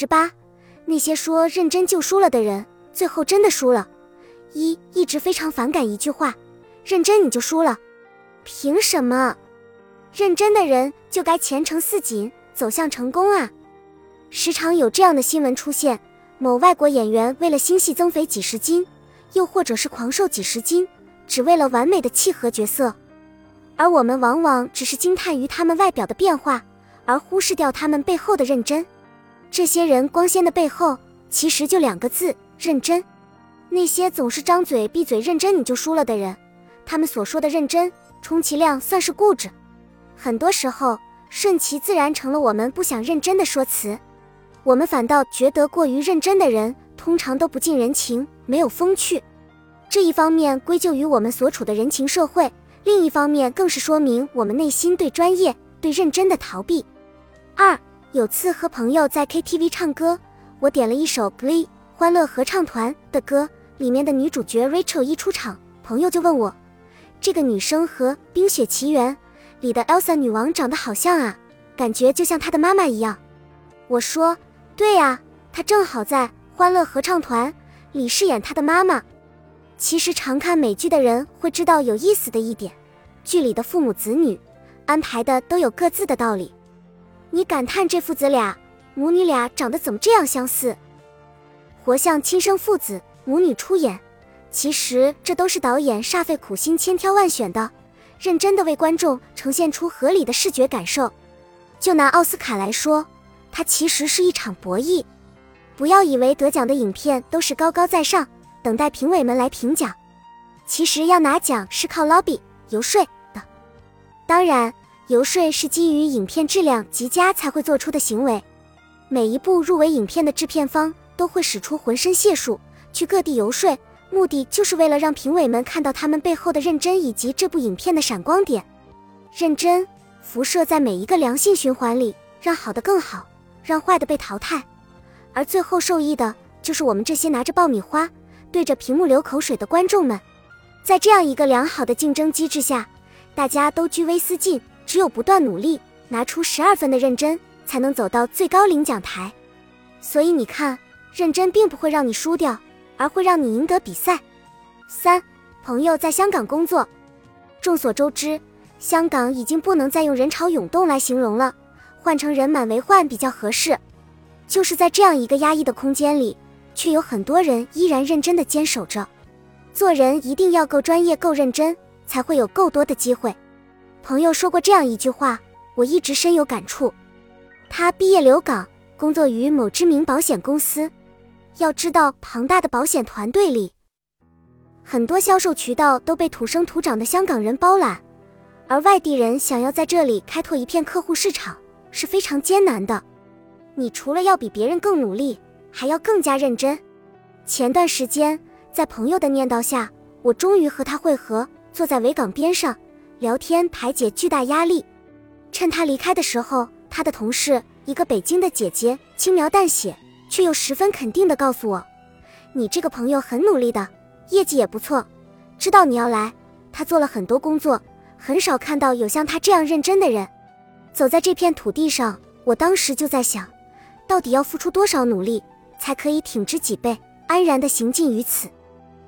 十八，那些说认真就输了的人，最后真的输了。一一直非常反感一句话：认真你就输了，凭什么？认真的人就该前程似锦，走向成功啊！时常有这样的新闻出现：某外国演员为了新戏增肥几十斤，又或者是狂瘦几十斤，只为了完美的契合角色。而我们往往只是惊叹于他们外表的变化，而忽视掉他们背后的认真。这些人光鲜的背后，其实就两个字：认真。那些总是张嘴闭嘴认真你就输了的人，他们所说的认真，充其量算是固执。很多时候，顺其自然成了我们不想认真的说辞，我们反倒觉得过于认真的人通常都不近人情，没有风趣。这一方面归咎于我们所处的人情社会，另一方面更是说明我们内心对专业、对认真的逃避。二，有次和朋友在 KTV 唱歌，我点了一首 Glee 欢乐合唱团的歌，里面的女主角 Rachel 一出场，朋友就问我，这个女生和《冰雪奇缘》。里的 Elsa 女王长得好像啊，感觉就像她的妈妈一样。我说：“对呀，她正好在《欢乐合唱团》里饰演她的妈妈。”其实常看美剧的人会知道有意思的一点，剧里的父母子女安排的都有各自的道理。你感叹这父子俩、母女俩长得怎么这样相似，活像亲生父子母女出演。其实这都是导演煞费苦心、千挑万选的。认真的为观众呈现出合理的视觉感受。就拿奥斯卡来说，它其实是一场博弈。不要以为得奖的影片都是高高在上，等待评委们来评奖。其实要拿奖是靠 lobby 游说的。当然，游说是基于影片质量极佳才会做出的行为。每一部入围影片的制片方都会使出浑身解数去各地游说。目的就是为了让评委们看到他们背后的认真，以及这部影片的闪光点。认真辐射在每一个良性循环里，让好的更好，让坏的被淘汰，而最后受益的就是我们这些拿着爆米花对着屏幕流口水的观众们。在这样一个良好的竞争机制下，大家都居微思进，只有不断努力，拿出十二分的认真，才能走到最高领奖台。所以你看，认真并不会让你输掉。而会让你赢得比赛。三，朋友在香港工作。众所周知，香港已经不能再用人潮涌动来形容了，换成人满为患比较合适。就是在这样一个压抑的空间里，却有很多人依然认真的坚守着。做人一定要够专业、够认真，才会有够多的机会。朋友说过这样一句话，我一直深有感触。他毕业留港，工作于某知名保险公司。要知道，庞大的保险团队里，很多销售渠道都被土生土长的香港人包揽，而外地人想要在这里开拓一片客户市场是非常艰难的。你除了要比别人更努力，还要更加认真。前段时间，在朋友的念叨下，我终于和他会合，坐在维港边上聊天，排解巨大压力。趁他离开的时候，他的同事，一个北京的姐姐，轻描淡写。却又十分肯定地告诉我：“你这个朋友很努力的，业绩也不错。知道你要来，他做了很多工作，很少看到有像他这样认真的人。走在这片土地上，我当时就在想，到底要付出多少努力，才可以挺直脊背，安然地行进于此？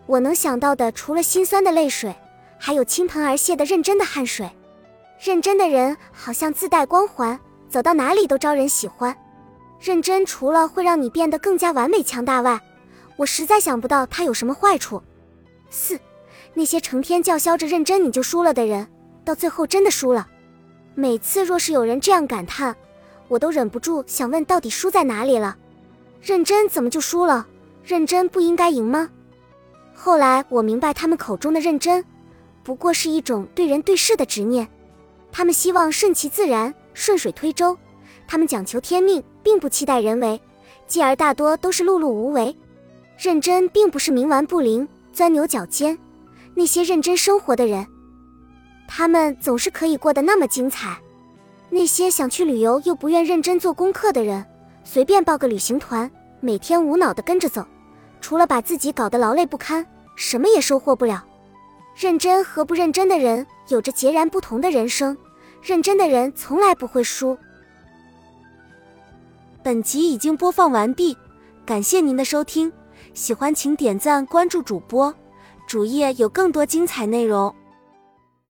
我能想到的，除了心酸的泪水，还有倾盆而泻的认真的汗水。认真的人好像自带光环，走到哪里都招人喜欢。”认真除了会让你变得更加完美强大外，我实在想不到它有什么坏处。四，那些成天叫嚣着认真你就输了的人，到最后真的输了。每次若是有人这样感叹，我都忍不住想问：到底输在哪里了？认真怎么就输了？认真不应该赢吗？后来我明白，他们口中的认真，不过是一种对人对事的执念。他们希望顺其自然，顺水推舟。他们讲求天命，并不期待人为，继而大多都是碌碌无为。认真并不是冥顽不灵、钻牛角尖。那些认真生活的人，他们总是可以过得那么精彩。那些想去旅游又不愿认真做功课的人，随便报个旅行团，每天无脑的跟着走，除了把自己搞得劳累不堪，什么也收获不了。认真和不认真的人有着截然不同的人生。认真的人从来不会输。本集已经播放完毕，感谢您的收听，喜欢请点赞关注主播，主页有更多精彩内容。